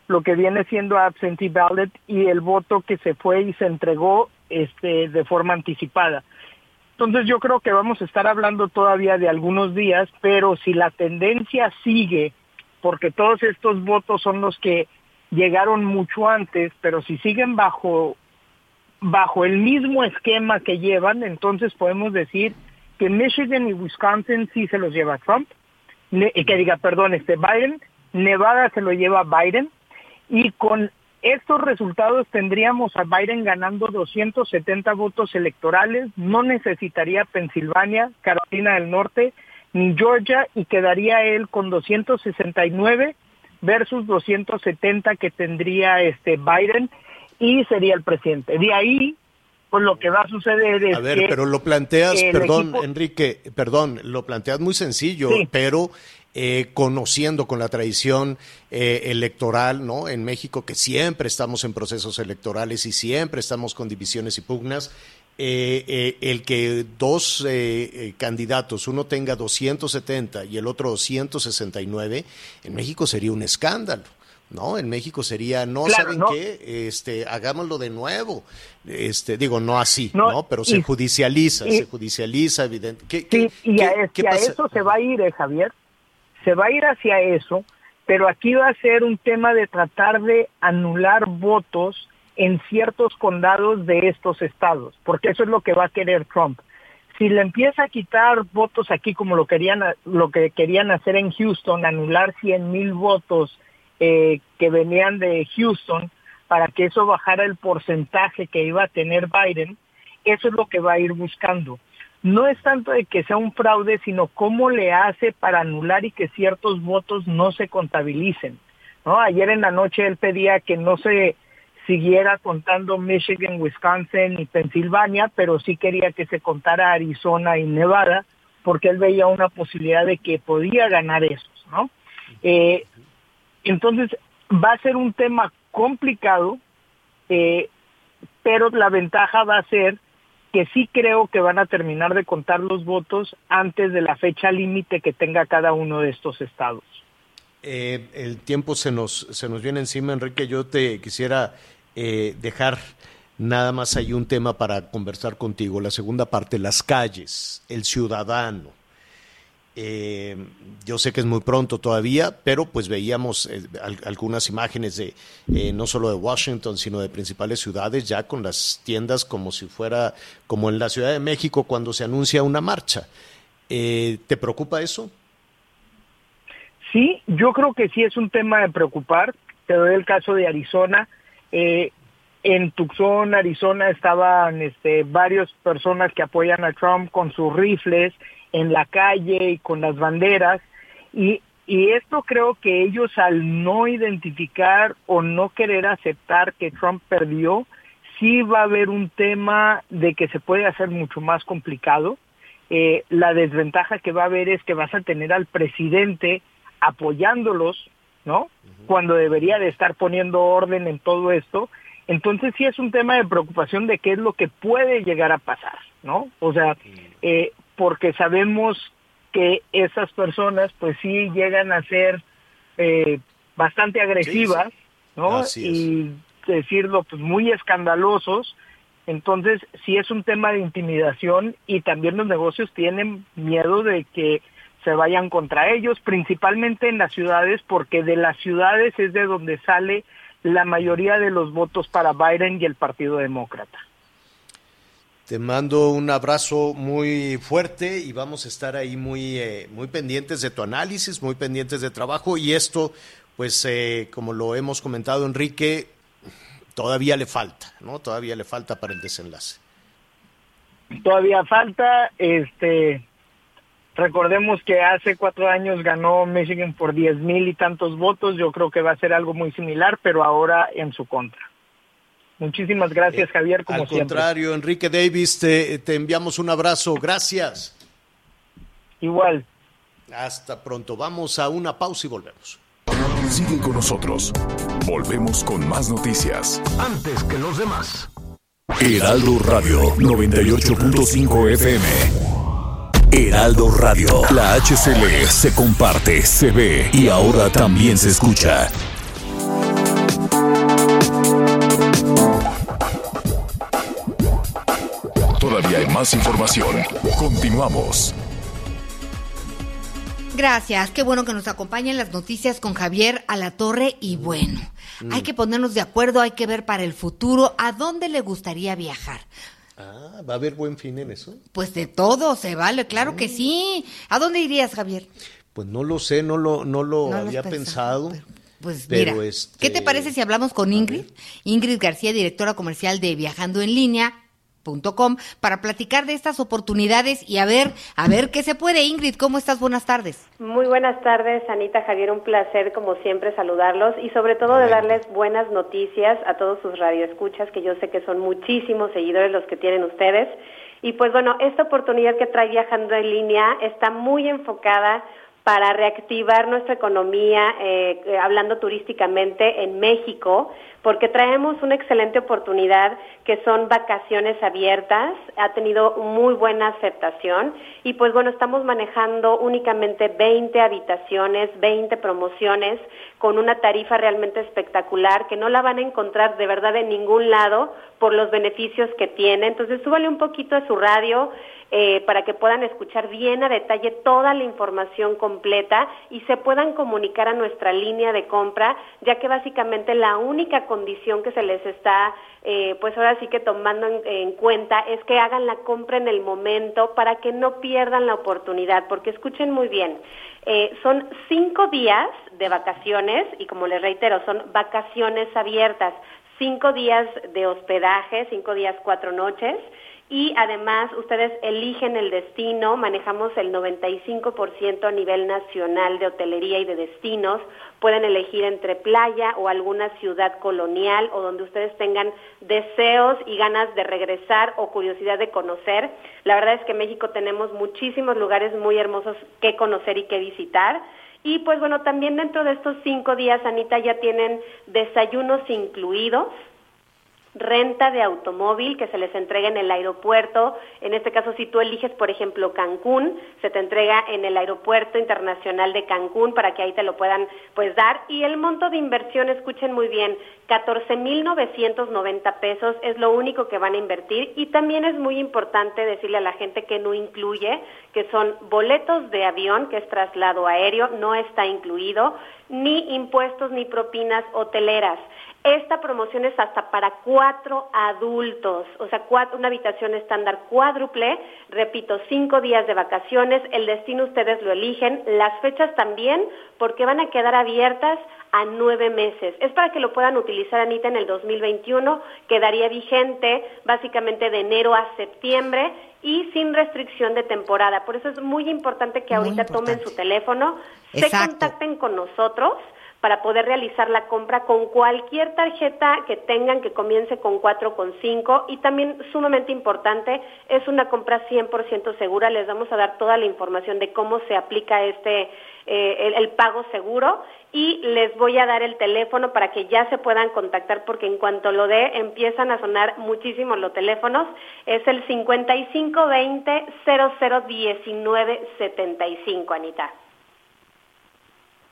lo que viene siendo absentee ballot y el voto que se fue y se entregó este de forma anticipada. Entonces yo creo que vamos a estar hablando todavía de algunos días, pero si la tendencia sigue, porque todos estos votos son los que llegaron mucho antes, pero si siguen bajo bajo el mismo esquema que llevan, entonces podemos decir que Michigan y Wisconsin sí se los lleva Trump, ne que diga, perdón, este Biden, Nevada se lo lleva Biden, y con estos resultados tendríamos a Biden ganando 270 votos electorales, no necesitaría Pensilvania, Carolina del Norte, ni Georgia, y quedaría él con 269 versus 270 que tendría este Biden y sería el presidente. De ahí, pues lo que va a suceder es A ver, que pero lo planteas, perdón, equipo... Enrique, perdón, lo planteas muy sencillo, Sí. pero eh, conociendo con la tradición eh, electoral, ¿no? En México, que siempre estamos en procesos electorales y siempre estamos con divisiones y pugnas, eh, eh, el que dos eh, eh, candidatos, uno tenga 270 y el otro 269, en México sería un escándalo. ¿No? En México sería, no, Claro, ¿saben no. qué? Este, hagámoslo de nuevo. Este, digo, no así, No, ¿no? Pero se judicializa, y- se judicializa, evidente. ¿Qué, Sí, qué- y a, qué hacia pasa? eso se va a ir, eh, Javier. Se va a ir hacia eso, pero aquí va a ser un tema de tratar de anular votos en ciertos condados de estos estados, porque eso es lo que va a querer Trump. Si le empieza a quitar votos aquí como lo querían lo que querían hacer en Houston, anular 100 mil votos eh, que venían de Houston para que eso bajara el porcentaje que iba a tener Biden, eso es lo que va a ir buscando. No es tanto de que sea un fraude, sino cómo le hace para anular y que ciertos votos no se contabilicen. Ayer en la noche él pedía que no se siguiera contando Michigan, Wisconsin y Pensilvania, pero sí quería que se contara Arizona y Nevada, porque él veía una posibilidad de que podía ganar esos, ¿no? Eh, entonces va a ser un tema complicado, eh, pero la ventaja va a ser que sí creo que van a terminar de contar los votos antes de la fecha límite que tenga cada uno de estos estados. Eh, el tiempo se nos, se nos viene encima, Enrique. Yo te quisiera eh, dejar nada más hay un tema para conversar contigo. La segunda parte, las calles, el ciudadano. Eh, yo sé que es muy pronto todavía, pero pues veíamos eh, al- algunas imágenes de eh, no solo de Washington, sino de principales ciudades ya con las tiendas como si fuera como en la Ciudad de México cuando se anuncia una marcha. Eh, ¿Te preocupa eso? Sí, yo creo que sí es un tema de preocupar. te doy el caso de Arizona. Eh, en Tucson, Arizona, estaban este, varias personas que apoyan a Trump con sus rifles en la calle y con las banderas. Y, y esto creo que ellos al no identificar o no querer aceptar que Trump perdió, sí va a haber un tema de que se puede hacer mucho más complicado. Eh, la desventaja que va a haber es que vas a tener al presidente apoyándolos, ¿no? Cuando debería de estar poniendo orden en todo esto. Entonces sí es un tema de preocupación de qué es lo que puede llegar a pasar, ¿no? O sea, eh, porque sabemos que esas personas pues sí llegan a ser eh, bastante agresivas, ¿no? Y decirlo, pues muy escandalosos. Entonces, sí es un tema de intimidación y también los negocios tienen miedo de que se vayan contra ellos, principalmente en las ciudades, porque de las ciudades es de donde sale la mayoría de los votos para Biden y el Partido Demócrata. Te mando un abrazo muy fuerte y vamos a estar ahí muy, eh, muy pendientes de tu análisis, muy pendientes de trabajo y esto, pues eh, como lo hemos comentado Enrique, todavía le falta, ¿no? Todavía le falta para el desenlace. Todavía falta, este, recordemos que hace cuatro años ganó Michigan por diez mil y tantos votos, yo creo que va a ser algo muy similar, pero ahora en su contra. Muchísimas gracias, eh, Javier, como Al contrario, Enrique Davis, te, te enviamos un abrazo, gracias. Igual. Hasta pronto, vamos a una pausa y volvemos. Sigue con nosotros. Volvemos con más noticias. Antes que los demás. Heraldo Radio 98.5 FM. Heraldo Radio. La HCL se comparte, se ve y ahora también se escucha. Más información. Continuamos. Gracias, qué bueno que nos acompañen las noticias con Javier a la Torre y bueno, mm. hay que ponernos de acuerdo, hay que ver para el futuro a dónde le gustaría viajar. Ah, ¿va a haber buen fin en eso? Pues de todo se vale, claro que sí. ¿A dónde irías, Javier? Pues no lo sé, no lo, no lo había pensado. pues mira, este ¿qué te parece si hablamos con Ingrid? Ingrid García, directora comercial de Viajando en Línea para platicar de estas oportunidades y a ver, a ver qué se puede. Ingrid, ¿cómo estás? Buenas tardes. Muy buenas tardes, Anita, Javier, un placer como siempre saludarlos y sobre todo de darles buenas noticias a todos sus radioescuchas, que yo sé que son muchísimos seguidores los que tienen ustedes. Y pues bueno, esta oportunidad que trae Viajando en Línea está muy enfocada para reactivar nuestra economía, eh, eh, hablando turísticamente en México, porque traemos una excelente oportunidad que son vacaciones abiertas, ha tenido muy buena aceptación y pues bueno, estamos manejando únicamente 20 habitaciones, 20 promociones con una tarifa realmente espectacular que no la van a encontrar de verdad en ningún lado por los beneficios que tiene. Entonces, súbale un poquito a su radio, eh, para que puedan escuchar bien a detalle toda la información completa y se puedan comunicar a nuestra línea de compra, ya que básicamente la única condición que se les está, eh, pues ahora sí que tomando en, cuenta es que hagan la compra en el momento para que no pierdan la oportunidad, porque escuchen muy bien, eh, son cinco días de vacaciones y como les reitero, son vacaciones abiertas, cinco días de hospedaje, cinco días, cuatro noches y además ustedes eligen el destino, manejamos el 95% a nivel nacional de hotelería y de destinos, pueden elegir entre playa o alguna ciudad colonial o donde ustedes tengan deseos y ganas de regresar o curiosidad de conocer. La verdad es que en México tenemos muchísimos lugares muy hermosos que conocer y que visitar. Y pues bueno, también dentro de estos cinco días, Anita, ya tienen desayunos incluidos, renta de automóvil que se les entrega en el aeropuerto. En este caso, si tú eliges, por ejemplo, Cancún, se te entrega en el aeropuerto internacional de Cancún para que ahí te lo puedan pues dar. Y el monto de inversión, escuchen muy bien, 14.990 pesos es lo único que van a invertir. Y también es muy importante decirle a la gente que no incluye, que son boletos de avión, que es traslado aéreo, no está incluido, ni impuestos ni propinas hoteleras. Esta promoción es hasta para cuatro adultos, o sea, una habitación estándar cuádruple, repito, cinco días de vacaciones, el destino ustedes lo eligen, las fechas también, porque van a quedar abiertas a nueve meses. Es para que lo puedan utilizar, Anita, en el 2021. Quedaría vigente básicamente de enero a septiembre y sin restricción de temporada. Por eso es muy importante que ahorita tomen su teléfono, se contacten con nosotros para poder realizar la compra con cualquier tarjeta que tengan que comience con 4 con 5 y también sumamente importante es una compra 100% segura. Les vamos a dar toda la información de cómo se aplica este eh, el, pago seguro. Y les voy a dar el teléfono para que ya se puedan contactar porque en cuanto lo dé empiezan a sonar muchísimo los teléfonos. Es el 5520 001975 Anita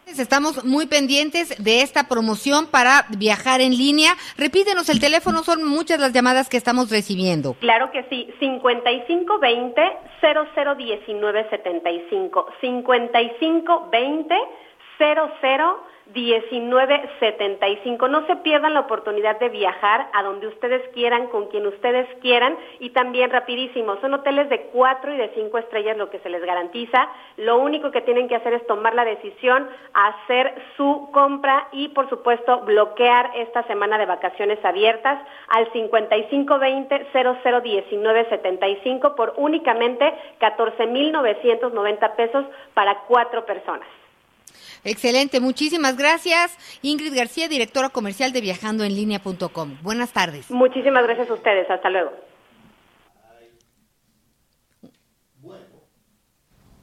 Estamos muy pendientes de esta promoción para viajar en línea. Repítenos el teléfono, son muchas las llamadas que estamos recibiendo. Claro que sí, 5520-001975. 5520-00 1975. No se pierdan la oportunidad de viajar a donde ustedes quieran, con quien ustedes quieran y también rapidísimo. Son hoteles de cuatro y de cinco estrellas lo que se les garantiza. Lo único que tienen que hacer es tomar la decisión, hacer su compra y por supuesto bloquear esta semana de vacaciones abiertas al 5520 001975 por únicamente 14.990 pesos para cuatro personas. Excelente, muchísimas gracias. Ingrid García, directora comercial de viajandoenlinea.com. Buenas tardes. Muchísimas gracias a ustedes, hasta luego.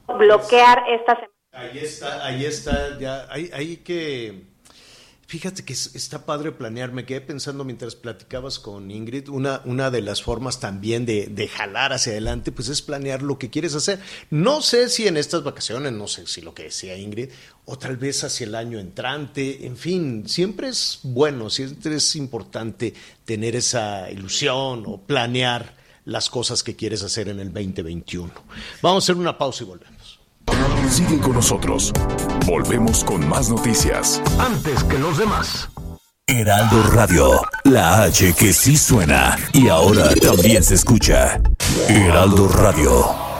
Bloquear esta semana. Ahí está, ahí está, ya, hay, hay que Fíjate que está padre planear. Me quedé pensando mientras platicabas con Ingrid, una, una de las formas también de, de, jalar hacia adelante, pues es planear lo que quieres hacer. No sé si en estas vacaciones, no sé si lo que decía Ingrid, o tal vez hacia el año entrante, en fin, siempre es bueno, siempre es importante tener esa ilusión o planear las cosas que quieres hacer en el 2021. Vamos a hacer una pausa y volvemos. Sigue con nosotros. Volvemos con más noticias. Antes que los demás. Heraldo Radio, la H que sí suena y ahora también se escucha. Heraldo Radio.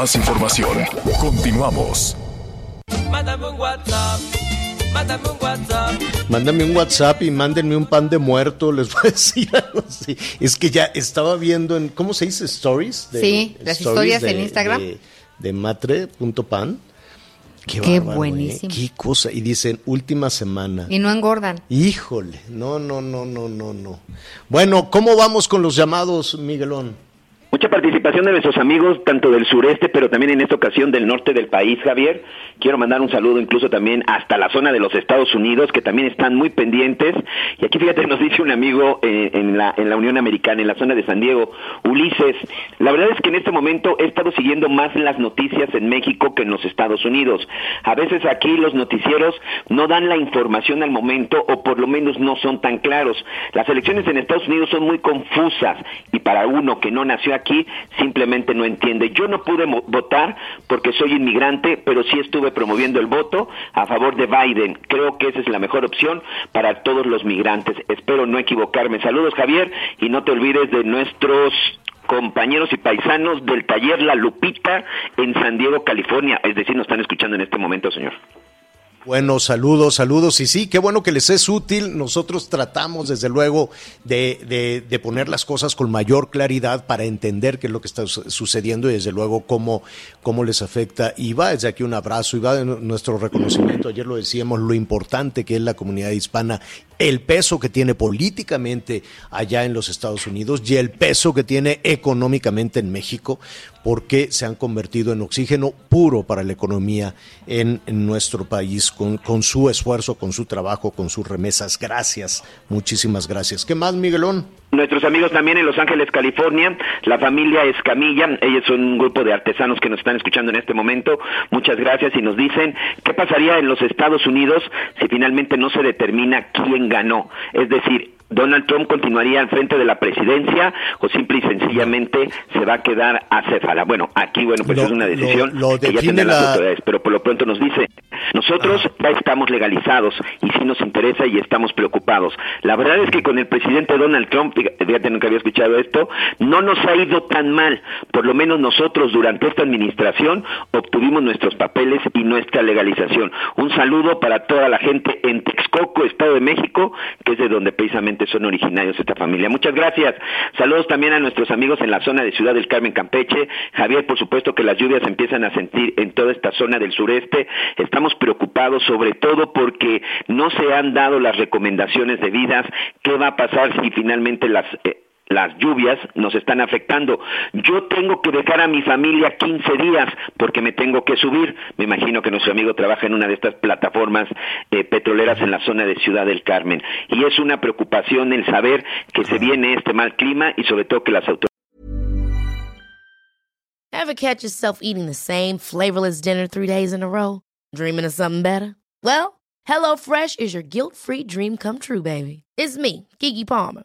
Más información. Continuamos. Mándame un WhatsApp. Mándame un WhatsApp. Mándame un WhatsApp y mándenme un pan de muerto, (laughs) les voy a decir algo así. Es que ya estaba viendo en, ¿cómo se dice? Stories. sí, las historias en Instagram. De, matre.pan. Qué, Qué ¿eh? buenísimo. Qué cosa. Y dicen última semana. Y no engordan. Híjole. No, no, no, no, no, no. Bueno, ¿cómo vamos con los llamados, Miguelón? Mucha participación de nuestros amigos, tanto del sureste, pero también en esta ocasión del norte del país, Javier. Quiero mandar un saludo incluso también hasta la zona de los Estados Unidos, que también están muy pendientes. Y aquí, fíjate, nos dice un amigo eh, en, la, en la Unión Americana, en la zona de San Diego, Ulises, la verdad es que en este momento he estado siguiendo más las noticias en México que en los Estados Unidos. A veces aquí los noticieros no dan la información al momento o por lo menos no son tan claros. Las elecciones en Estados Unidos son muy confusas y para uno que no nació simplemente no entiende. Yo no pude votar porque soy inmigrante, pero sí estuve promoviendo el voto a favor de Biden. Creo que esa es la mejor opción para todos los migrantes. Espero no equivocarme. Saludos Javier y no te olvides de nuestros compañeros y paisanos del taller La Lupita en San Diego, California. Es decir, nos están escuchando en este momento, señor. Bueno, saludos, saludos. Y sí, qué bueno que les es útil. Nosotros tratamos, desde luego, de, de, poner las cosas con mayor claridad para entender qué es lo que está sucediendo y, desde luego, cómo, cómo les afecta. Y va desde aquí un abrazo y va nuestro reconocimiento. Ayer lo decíamos, lo importante que es la comunidad hispana, el peso que tiene políticamente allá en los Estados Unidos y el peso que tiene económicamente en México porque se han convertido en oxígeno puro para la economía en, nuestro país, con, con, su esfuerzo, con su trabajo, con sus remesas. Gracias, muchísimas gracias. ¿Qué más, Miguelón? Nuestros amigos también en Los Ángeles, California, la familia Escamilla, ellos son un grupo de artesanos que nos están escuchando en este momento. Muchas gracias y nos dicen qué pasaría en los Estados Unidos si finalmente no se determina quién ganó. Es decir, Donald Trump continuaría al frente de la presidencia o simple y sencillamente se va a quedar a acéfala. Bueno, aquí, bueno, pues es una decisión lo, que ya tendrán las autoridades, pero por lo pronto nos dice Nosotros ya estamos legalizados y sí nos interesa y estamos preocupados. La verdad es que con el presidente Donald Trump, fíjate, nunca había escuchado esto, no nos ha ido tan mal. Por lo menos nosotros durante esta administración obtuvimos nuestros papeles y nuestra legalización. Un saludo para toda la gente en Texcoco, Estado de México, que es de donde precisamente son originarios esta familia. Muchas gracias. Saludos también a nuestros amigos en la zona de Ciudad del Carmen, Campeche. Javier, por supuesto que las lluvias empiezan a sentir en toda esta zona del sureste. Estamos preocupados sobre todo porque no se han dado las recomendaciones debidas. ¿Qué va a pasar si finalmente las... Eh, las lluvias nos están afectando. Yo tengo que dejar a mi familia 15 días porque me tengo que subir. Me imagino que nuestro amigo trabaja en una de estas plataformas eh, petroleras en la zona de Ciudad del Carmen. Y es una preocupación el saber que se viene este mal clima y sobre todo que las autoridades. Ever catch yourself eating the same flavorless dinner three days in a row? Dreaming of something better? Well, HelloFresh is your guilt-free dream come true, baby. It's me, Kiki Palmer.